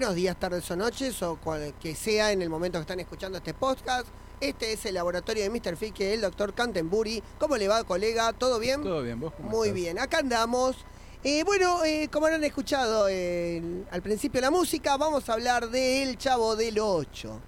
Buenos días, tardes o noches, o cual que sea en el momento que están escuchando este podcast. Este es el laboratorio de Mr. Fike, el doctor Cantenbury. ¿Cómo le va, colega? ¿Todo bien? Todo bien, vos cómo Muy estás? bien, acá andamos. Eh, bueno, eh, como habrán escuchado eh, al principio la música, vamos a hablar de El Chavo del 8.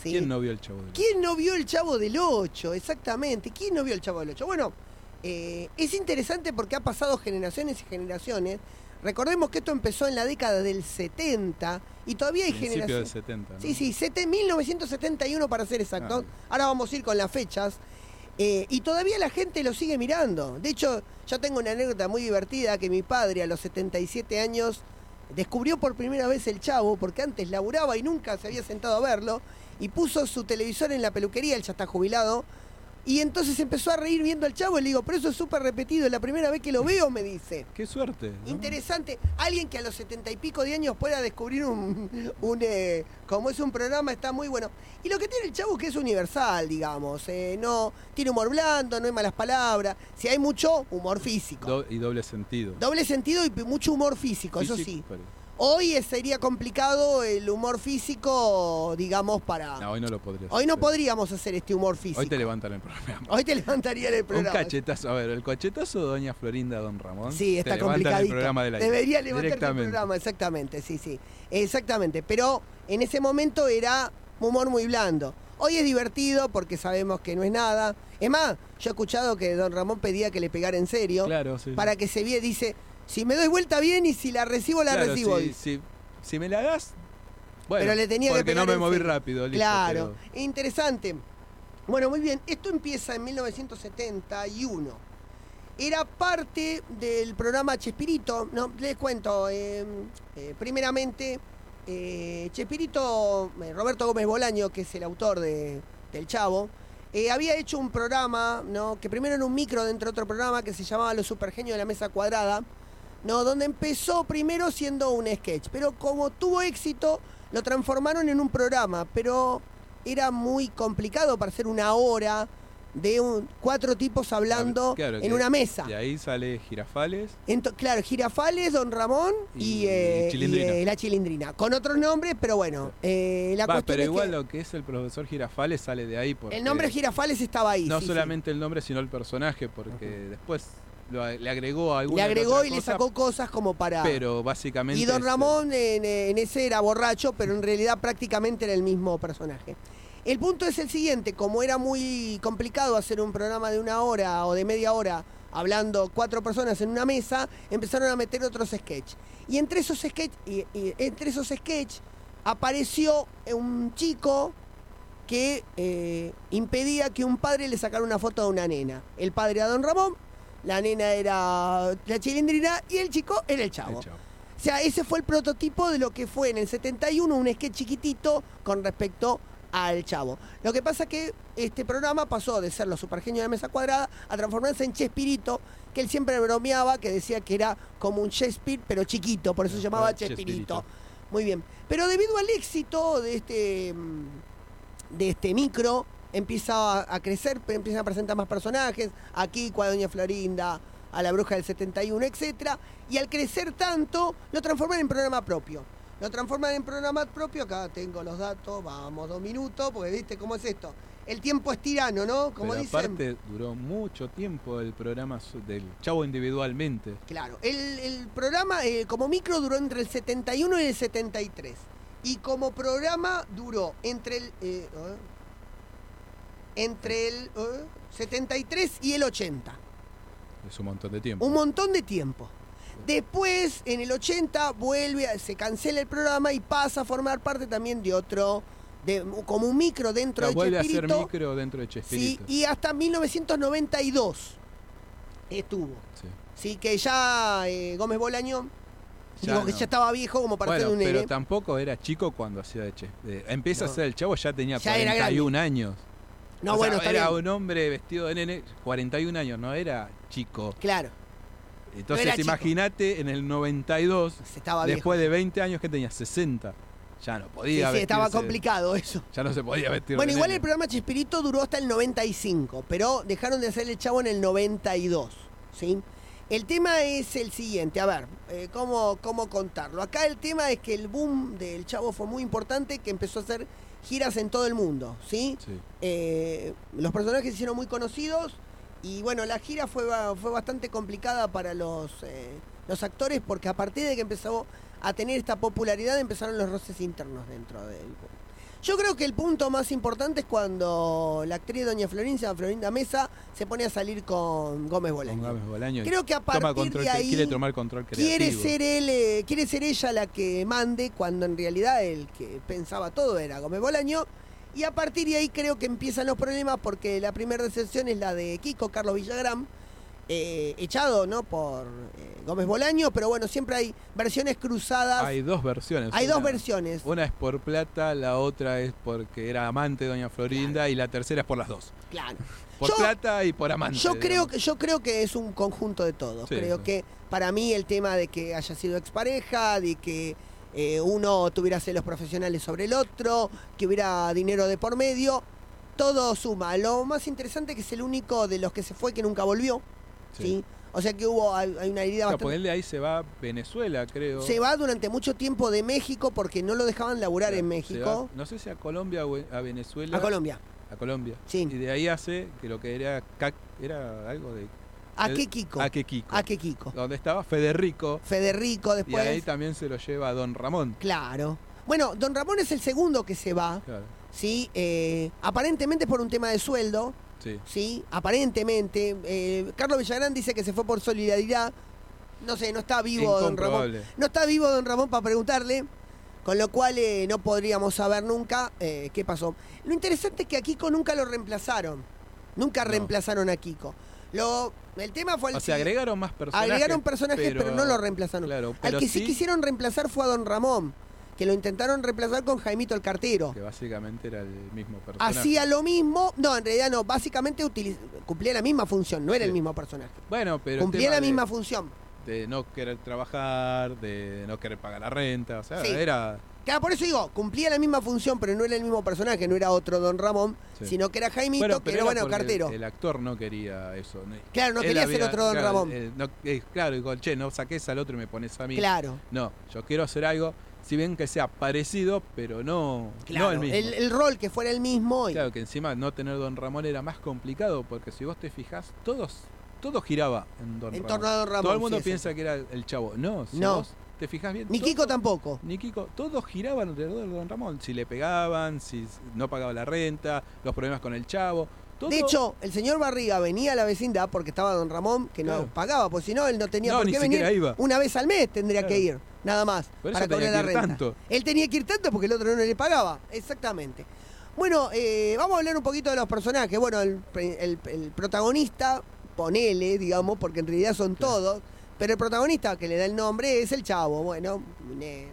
¿sí? ¿Quién no vio el chavo del ¿Quién no vio el Chavo del 8? Exactamente. ¿Quién no vio el Chavo del 8? Bueno, eh, es interesante porque ha pasado generaciones y generaciones. Recordemos que esto empezó en la década del 70 y todavía hay Principio del generaciones. 70, ¿no? Sí, sí, sete- 1971 para ser exactos. Ah. Ahora vamos a ir con las fechas. Eh, y todavía la gente lo sigue mirando. De hecho, yo tengo una anécdota muy divertida que mi padre a los 77 años descubrió por primera vez el chavo, porque antes laburaba y nunca se había sentado a verlo, y puso su televisor en la peluquería, él ya está jubilado, y entonces empezó a reír viendo al chavo y le digo, pero eso es súper repetido, es la primera vez que lo veo, me dice. Qué suerte. ¿no? Interesante, alguien que a los setenta y pico de años pueda descubrir un, un, eh, como es un programa, está muy bueno. Y lo que tiene el chavo es que es universal, digamos, eh, no tiene humor blando, no hay malas palabras, si hay mucho humor físico. Do- y doble sentido. Doble sentido y mucho humor físico, eso sí. pero- Hoy sería complicado el humor físico, digamos, para... No, hoy no lo podrías. Hoy no hacer. podríamos hacer este humor físico. Hoy te levantan el programa. Hoy te levantarían el Un programa. cachetazo. A ver, el cachetazo de Doña Florinda Don Ramón. Sí, te está levantan complicadito. el programa de la Debería levantarte el programa, exactamente, sí, sí. Exactamente. Pero en ese momento era humor muy blando. Hoy es divertido porque sabemos que no es nada. Es más, yo he escuchado que don Ramón pedía que le pegara en serio. Claro, sí. Para que se vea, dice, si me doy vuelta bien y si la recibo, la Claro, recibo. Si, si, si me la das. Bueno, Pero le tenía que porque no me moví rápido. listo, Claro, pero- interesante. Bueno, muy bien, esto empieza en 1971. Era parte del programa Chespirito, no, les cuento, eh, eh, primeramente, eh, Chespirito, eh, Roberto Gómez Bolaño, que es el autor de, del Chavo, eh, había hecho un programa, ¿no? que primero era un micro dentro de otro programa que se llamaba Los Supergenios de la Mesa Cuadrada, ¿no? donde empezó primero siendo un sketch, pero como tuvo éxito, lo transformaron en un programa, pero era muy complicado para hacer una hora de un, cuatro tipos hablando Claro, en una mesa. De ahí sale Girafales. Ento- claro, Girafales, Don Ramón y, Y eh, Chilindrina. y, eh, la Chilindrina. Con otros nombres, pero bueno, eh, la Va, cuestión pero es igual que lo que es el profesor Girafales sale de ahí. Porque el nombre Girafales estaba ahí. No sí, sí. solamente el nombre, sino el personaje, porque después le agregó alguna Le agregó y le sacó cosas como para... Pero básicamente. Y Don Ramón en, en ese era borracho, pero en realidad prácticamente era el mismo personaje. El punto es el siguiente, como era muy complicado hacer un programa de una hora o de media hora hablando cuatro personas en una mesa, empezaron a meter otros sketches. Y entre esos sketch, y, y entre esos sketch apareció un chico que eh, impedía que un padre le sacara una foto a una nena. El padre era Don Ramón, la nena era la chilindrina y el chico era el el chavo. O sea, ese fue el prototipo de lo que fue en el 71 un sketch chiquitito con respecto al chavo. Lo que pasa que este programa pasó de ser los supergenios de mesa cuadrada a transformarse en Chespirito, que él siempre bromeaba, que decía que era como un Shakespeare, pero chiquito, por eso se llamaba Chespirito. Chespirito. Muy bien. Pero debido al éxito de este, mm, de este micro, empieza a, a crecer, empiezan a presentar más personajes, aquí a Doña Florinda, a la bruja del 71, etcétera, y al crecer tanto, lo transforman en programa propio. Lo transforman en programa propio, acá tengo los datos, vamos dos minutos, porque viste cómo es esto. El tiempo es tirano, ¿no? Como Pero dicen. aparte duró mucho tiempo el programa del Chavo individualmente. Claro, el, el programa eh, como micro duró entre el 71 y el 73. Y como programa duró entre el. eh, eh, entre el eh, 73 y el 80. Es un montón de tiempo. Un montón de tiempo. Después, en el 80, vuelve, se cancela el programa y pasa a formar parte también de otro, de, como un micro O dentro sea, de vuelve a ser Chespirito. micro dentro de Sí, Chespirito. y hasta 1992 estuvo. Sí. Sí, que ya eh, Gómez Bolaño, Ya digo que ya estaba viejo como para ser Bueno, un nene. pero tampoco era chico cuando hacía de Che. de- empieza No. a ser el chavo, ya tenía Ya era 41 años. No, O bueno, era bien. un hombre vestido de nene, 41 años, no era chico. Claro. Entonces, imagínate en el 92, Se estaba viejo. después de 20 años que tenía 60. Ya no Sí, podía sí, estaba vestirse- complicado eso. Ya no se podía vestir. Bueno, de igual nene. el programa Chespirito duró hasta el 95, pero dejaron de hacer el chavo en el 92, ¿sí? El tema es el siguiente, a ver, eh, ¿cómo, ¿cómo contarlo? Acá el tema es que el boom del chavo fue muy importante, que empezó a hacer giras en todo el mundo, ¿sí? Sí. Eh, los personajes se hicieron muy conocidos y bueno, la gira fue, fue bastante complicada para los, eh, los actores porque a partir de que empezó a tener esta popularidad empezaron los roces internos dentro del... Yo creo que el punto más importante es cuando la actriz Doña Florencia, Florinda Mesa, se pone a salir con Gómez Bolaño. Con Gámez Bolaño Creo que a partir control, de ahí quiere tomar control creativo. quiere ser él, eh, quiere ser ella la que mande, cuando en realidad el que pensaba todo era Gómez Bolaño. Y a partir de ahí creo que empiezan los problemas porque la primera decepción es la de Kiko, Carlos Villagrán, eh, echado ¿no? por eh, Gómez Bolaño, pero bueno, siempre hay versiones cruzadas. Hay dos versiones. Hay dos versiones. Una es por plata, la otra es porque era amante de Doña Florinda y la tercera es por las dos. Claro. Por Yo- plata y por amante. Yo creo digamos. que yo creo que es un conjunto de todo. Sí, creo sí. que para mí el tema de que haya sido expareja, de que eh, uno tuviera celos profesionales sobre el otro, que hubiera dinero de por medio, todo suma. Lo más interesante es que es el único de los que se fue que nunca volvió, ¿sí? Sí. O sea que hubo hay, una herida bastante porque él de ahí se va a Venezuela, creo. se va durante mucho tiempo de México porque no lo dejaban laburar en México. va, no sé si a Colombia o a Venezuela. A Colombia. A Colombia. Sí. Y de ahí hace que lo que era era algo de ¿A qué Kiko? a que Kiko. ¿A qué Kiko? Donde estaba Federico Federico y después. ahí también se lo lleva a Don Ramón. Claro. Bueno, Don Ramón es el segundo que se va. Claro. ¿sí? Eh, aparentemente por un tema de sueldo, Sí. ¿sí? Aparentemente. Eh, Carlos Villagrán dice que se fue por solidaridad. No sé, no está vivo Don Ramón. No está vivo Don Ramón para preguntarle. Con lo cual eh, no podríamos saber nunca eh, qué pasó. Lo interesante es que a Kiko nunca lo reemplazaron. Nunca No. reemplazaron a Kiko. Lo, el tema fue el O sea, agregaron más personajes. agregaron personajes, pero, no lo reemplazaron. Claro, Al que sí sí quisieron reemplazar fue a Don Ramón, que lo intentaron reemplazar con Jaimito el cartero. Que básicamente era el mismo personaje. Hacía lo mismo, no, en realidad no, básicamente utiliz- cumplía la misma función, no era Sí. el mismo personaje. Bueno, pero. Cumplía la de- misma función. De no querer trabajar, de no querer pagar la renta. O sea, Sí. era. Claro, por eso digo, cumplía la misma función, pero no era el mismo personaje, no era otro Don Ramón, Sí. sino que era Jaimito, Bueno, que era bueno, cartero. El, el actor no quería eso. Claro, no Él quería había- ser otro Don claro, Ramón. eh, no- eh, claro, digo, che, no saques al otro y me pones a mí. Claro, No, yo quiero hacer algo, si bien que sea parecido, pero no, claro. no el mismo. el, el rol que fuera el mismo. y- Claro, que encima no tener Don Ramón era más complicado, porque si vos te fijás, todos, todo giraba en Don en Ramón. torno a Don Ramón. Todo el mundo sí, piensa que era el chavo. No, si No. vos te fijás bien. Ni todo- Kiko tampoco. Ni Kiko, todos giraban alrededor de Don Ramón. Si le pegaban, si no pagaba la renta, los problemas con el chavo. Todo, De hecho, el señor Barriga venía a la vecindad porque estaba Don Ramón, que no pagaba, pues si no, él no tenía No, por qué venir. iba. Una vez al mes tendría Claro. que ir, nada más, Por eso para cobrar la renta. tanto. Él tenía que ir tanto porque el otro no le pagaba, exactamente. Bueno, eh, vamos a hablar un poquito de los personajes. Bueno, el, el- el protagonista, ponele, digamos, porque en realidad son Claro. todos, pero el protagonista que le da el nombre es el chavo. Bueno, eh,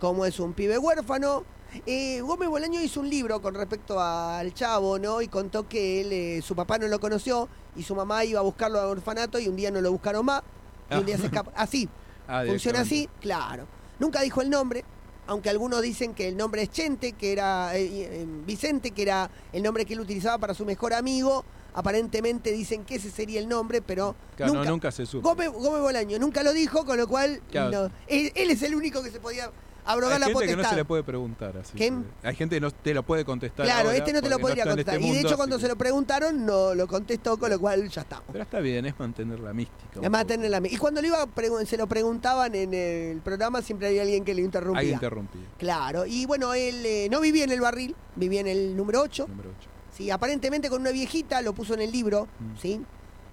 como es un pibe huérfano. Eh, Gómez Bolaño hizo un libro con respecto al chavo, ¿no? Y contó que él, eh, su papá no lo conoció y su mamá iba a buscarlo al orfanato y un día no lo buscaron más. Y un día se escapa. Así, Ah, funciona así, claro. Nunca dijo el nombre, aunque algunos dicen que el nombre es Chente, que era eh, Vicente, que era el nombre que él utilizaba para su mejor amigo. Aparentemente dicen que ese sería el nombre, pero Claro, no, nunca, nunca se supo. Gómez, Gómez Bolaño nunca lo dijo, con lo cual Claro. no. él, él es el único que se podía abrogar Hay la gente potestad. que no se le puede preguntar así. ¿Qué? Hay gente que no te lo puede contestar. Claro, ahora este no te lo podría en este contestar. y de hecho, cuando que- se lo preguntaron, no lo contestó, con lo cual ya está. Pero está bien, es mantener la mística. Es más, poco. tener la- Y cuando le iba se lo preguntaban en el programa, siempre había alguien que le interrumpía. Alguien interrumpía. Claro, y bueno, él eh, no vivía en el barril, vivía en el número 8. Número 8. Sí, aparentemente con una viejita, lo puso en el libro, Mm. ¿sí?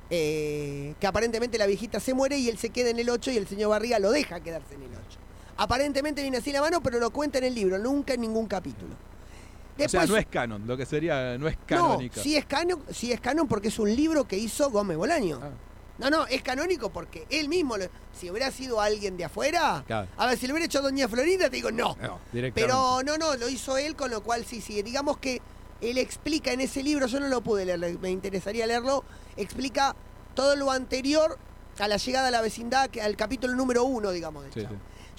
Eh, que aparentemente la viejita se muere y él se queda en el 8 y el señor Barriga lo deja quedarse en el 8. Aparentemente viene así la mano, pero lo cuenta en el libro, nunca en ningún capítulo. o sea, no es canon, lo que sería, no es no, canónica. sí es canon, sí es canon porque es un libro que hizo Gómez Bolaño. Ah, No, no, es canónico porque él mismo, lo- si hubiera sido alguien de afuera, claro. a ver, si lo hubiera hecho Doña Florinda, te digo no. No. Pero no, no, lo hizo él, con lo cual sí, sí. Digamos que él explica en ese libro, yo no lo pude leer, me interesaría leerlo, explica todo lo anterior a la llegada a la vecindad, al capítulo número uno, digamos, del Sí, sí.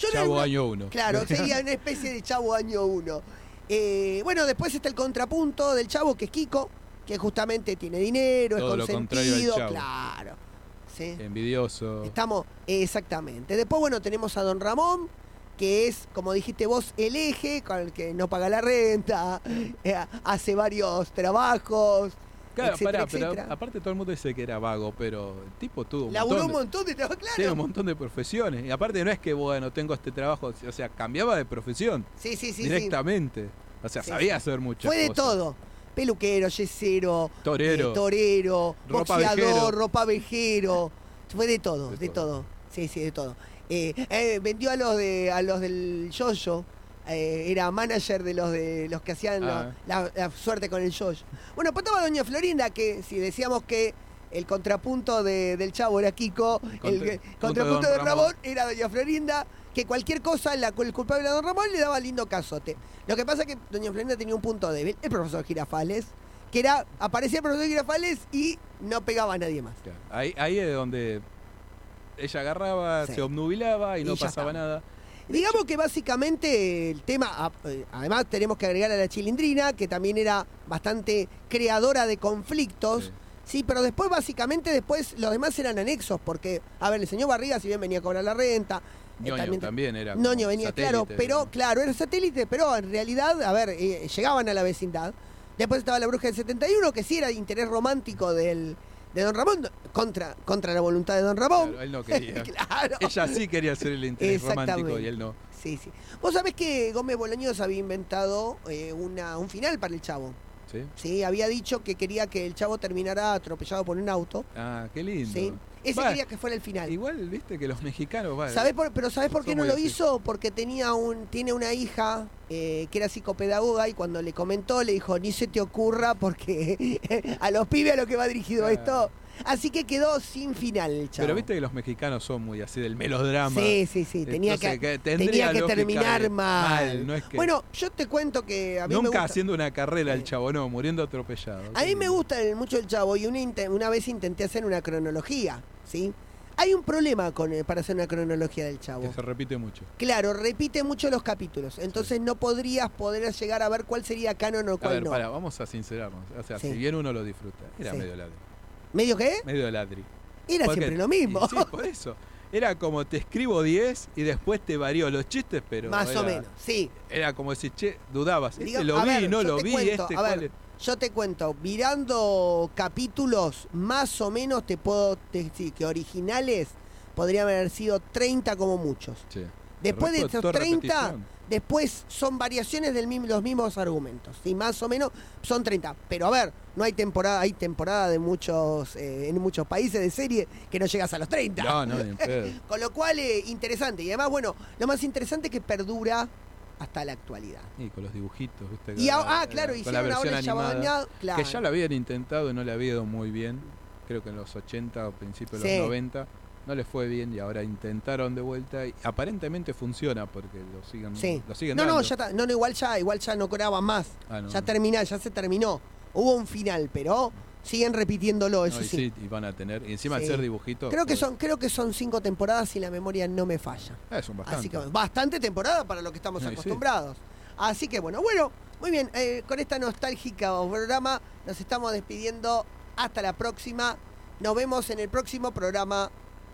Yo Chavo no- año uno. Claro, sería una especie de Chavo año uno. Eh, bueno, después está el contrapunto del Chavo, que es Kiko, que justamente tiene dinero, Todo es lo contrario al consentido, claro. Sí. Envidioso. Estamos, exactamente. Después, bueno, tenemos a Don Ramón, que es, como dijiste vos, el eje con el que no paga la renta, eh, hace varios trabajos, Claro, etcétera, pará, pero aparte todo el mundo dice que era vago, pero el tipo tuvo un Laburó un montón, de, montón de trabajo, claro. tiene un montón de profesiones. Y aparte no es que, bueno, tengo este trabajo, o sea, cambiaba de profesión Sí, sí, sí. sí. directamente. O sea, Sí, sabía sí. hacer muchas Fue de cosas. todo. Peluquero, yesero, Torero. eh, torero, Ropa boxeador, vejero. ropa vejero. Fue de todo, de, De todo. todo. Sí, sí, de todo. Eh, eh, vendió a los de a los del yoyo. Eh, era manager de los de los que hacían Ah. la, la suerte con el yoyo. Bueno, pues estaba Doña Florinda, que si decíamos que el contrapunto de- del chavo era Kiko, el, Contra- contrapunto de Ramón Ramón. era Doña Florinda, que cualquier cosa, la, el culpable a Don Ramón le daba lindo casote. Lo que pasa es que Doña Florinda tenía un punto débil, el profesor Girafales, que era, aparecía el profesor Girafales y no pegaba a nadie más. Claro. Ahí, ahí es donde ella agarraba, Sí. se obnubilaba y, Y no pasaba nada. Digamos que básicamente el tema, a- eh, además tenemos que agregar a la chilindrina, que también era bastante creadora de conflictos. Sí. Sí, pero después básicamente después los demás eran anexos, porque, a ver, el señor Barriga si bien venía a cobrar la renta, eh, Ñoño también, era. como Noño venía, claro, pero claro, era satélite, pero en realidad, a ver, eh, llegaban a la vecindad. Después estaba la bruja del 71, que sí era de interés romántico del, de Don Ramón, contra, contra la voluntad de Don Ramón. Claro, él no quería. Claro. Ella sí quería ser el interés romántico y él no. Sí, sí. Vos sabés que Gómez Bolaños había inventado eh, una, un final para el chavo. ¿Sí? Sí, había dicho que quería que el chavo terminara atropellado por un auto. Ah, qué lindo. Sí. Ese quería que fuera el final. Igual, viste que los mexicanos. va, ¿Sabés por- pero ¿sabés por qué no lo así. hizo? Porque tenía un, tiene una hija eh, que era psicopedagoga y cuando le comentó le dijo, ni se te ocurra porque a los pibes a lo que va dirigido Claro. esto. Así que quedó sin final chavo. Pero viste que los mexicanos son muy así del melodrama. Sí, sí, sí. Tenía Entonces, que, tenía terminar de- mal. no es que- Bueno, yo te cuento que a mí me Nunca gusta... haciendo una carrera el chavo, no, muriendo atropellado. A mí me gusta el- mucho el chavo y una, vez intenté hacer una cronología, ¿sí? Hay un problema con, eh, para hacer una cronología del chavo. Que se repite mucho. Claro, repite mucho los capítulos, entonces no podrías poder llegar a ver cuál sería canon o A cuál ver, no. para, vamos a sincerarnos. O sea, Sí. si bien uno lo disfruta, era Sí. medio ladri. ¿Medio qué? Medio ladri. Era Porque- siempre lo mismo. y Sí, por eso. Era como te escribo 10 y después te varió los chistes, pero. Más o menos, sí. Era como decir, che, dudabas. Este lo vi, ver, no lo vi, cuento, este a cuál ver, es? Yo te cuento, mirando capítulos, más o menos te puedo decir que originales podrían haber sido 30 como muchos. Sí. Después de esos toda 30, repetición. Después son variaciones de los mismos argumentos. ¿sí? Más o menos son 30. Pero a ver, no hay temporada, hay temporada de muchos, eh, en muchos países de serie que no llegas a los 30. No, no, ni. Con lo cual, eh, interesante. Y además, bueno, lo más interesante es que perdura hasta la actualidad. Y con los dibujitos, ¿viste? Y ah, la- claro, con la hicieron ahora versión animada. Claro. Que ya lo habían intentado y no le había ido muy bien. Creo que en los 80 o principios de Sí. los 90 no les fue bien y ahora intentaron de vuelta y aparentemente funciona porque lo siguen, Sí. lo siguen No, no, ya está. No, no, igual ya, igual ya no cobraban más. Ah, no, ya no. termina, ya se terminó. Hubo un final, pero siguen repitiéndolo, No, eso y sí. y van a tener. Y encima Sí. ser dibujitos. Creo que pues, son, creo que son cinco temporadas y la memoria no me falla. eh, son bastante. Así que bastante temporada para lo que estamos Sí, sí. acostumbrados. Así que bueno, bueno, muy bien. eh, con esta nostálgica programa nos estamos despidiendo. Hasta la próxima. Nos vemos en el próximo programa.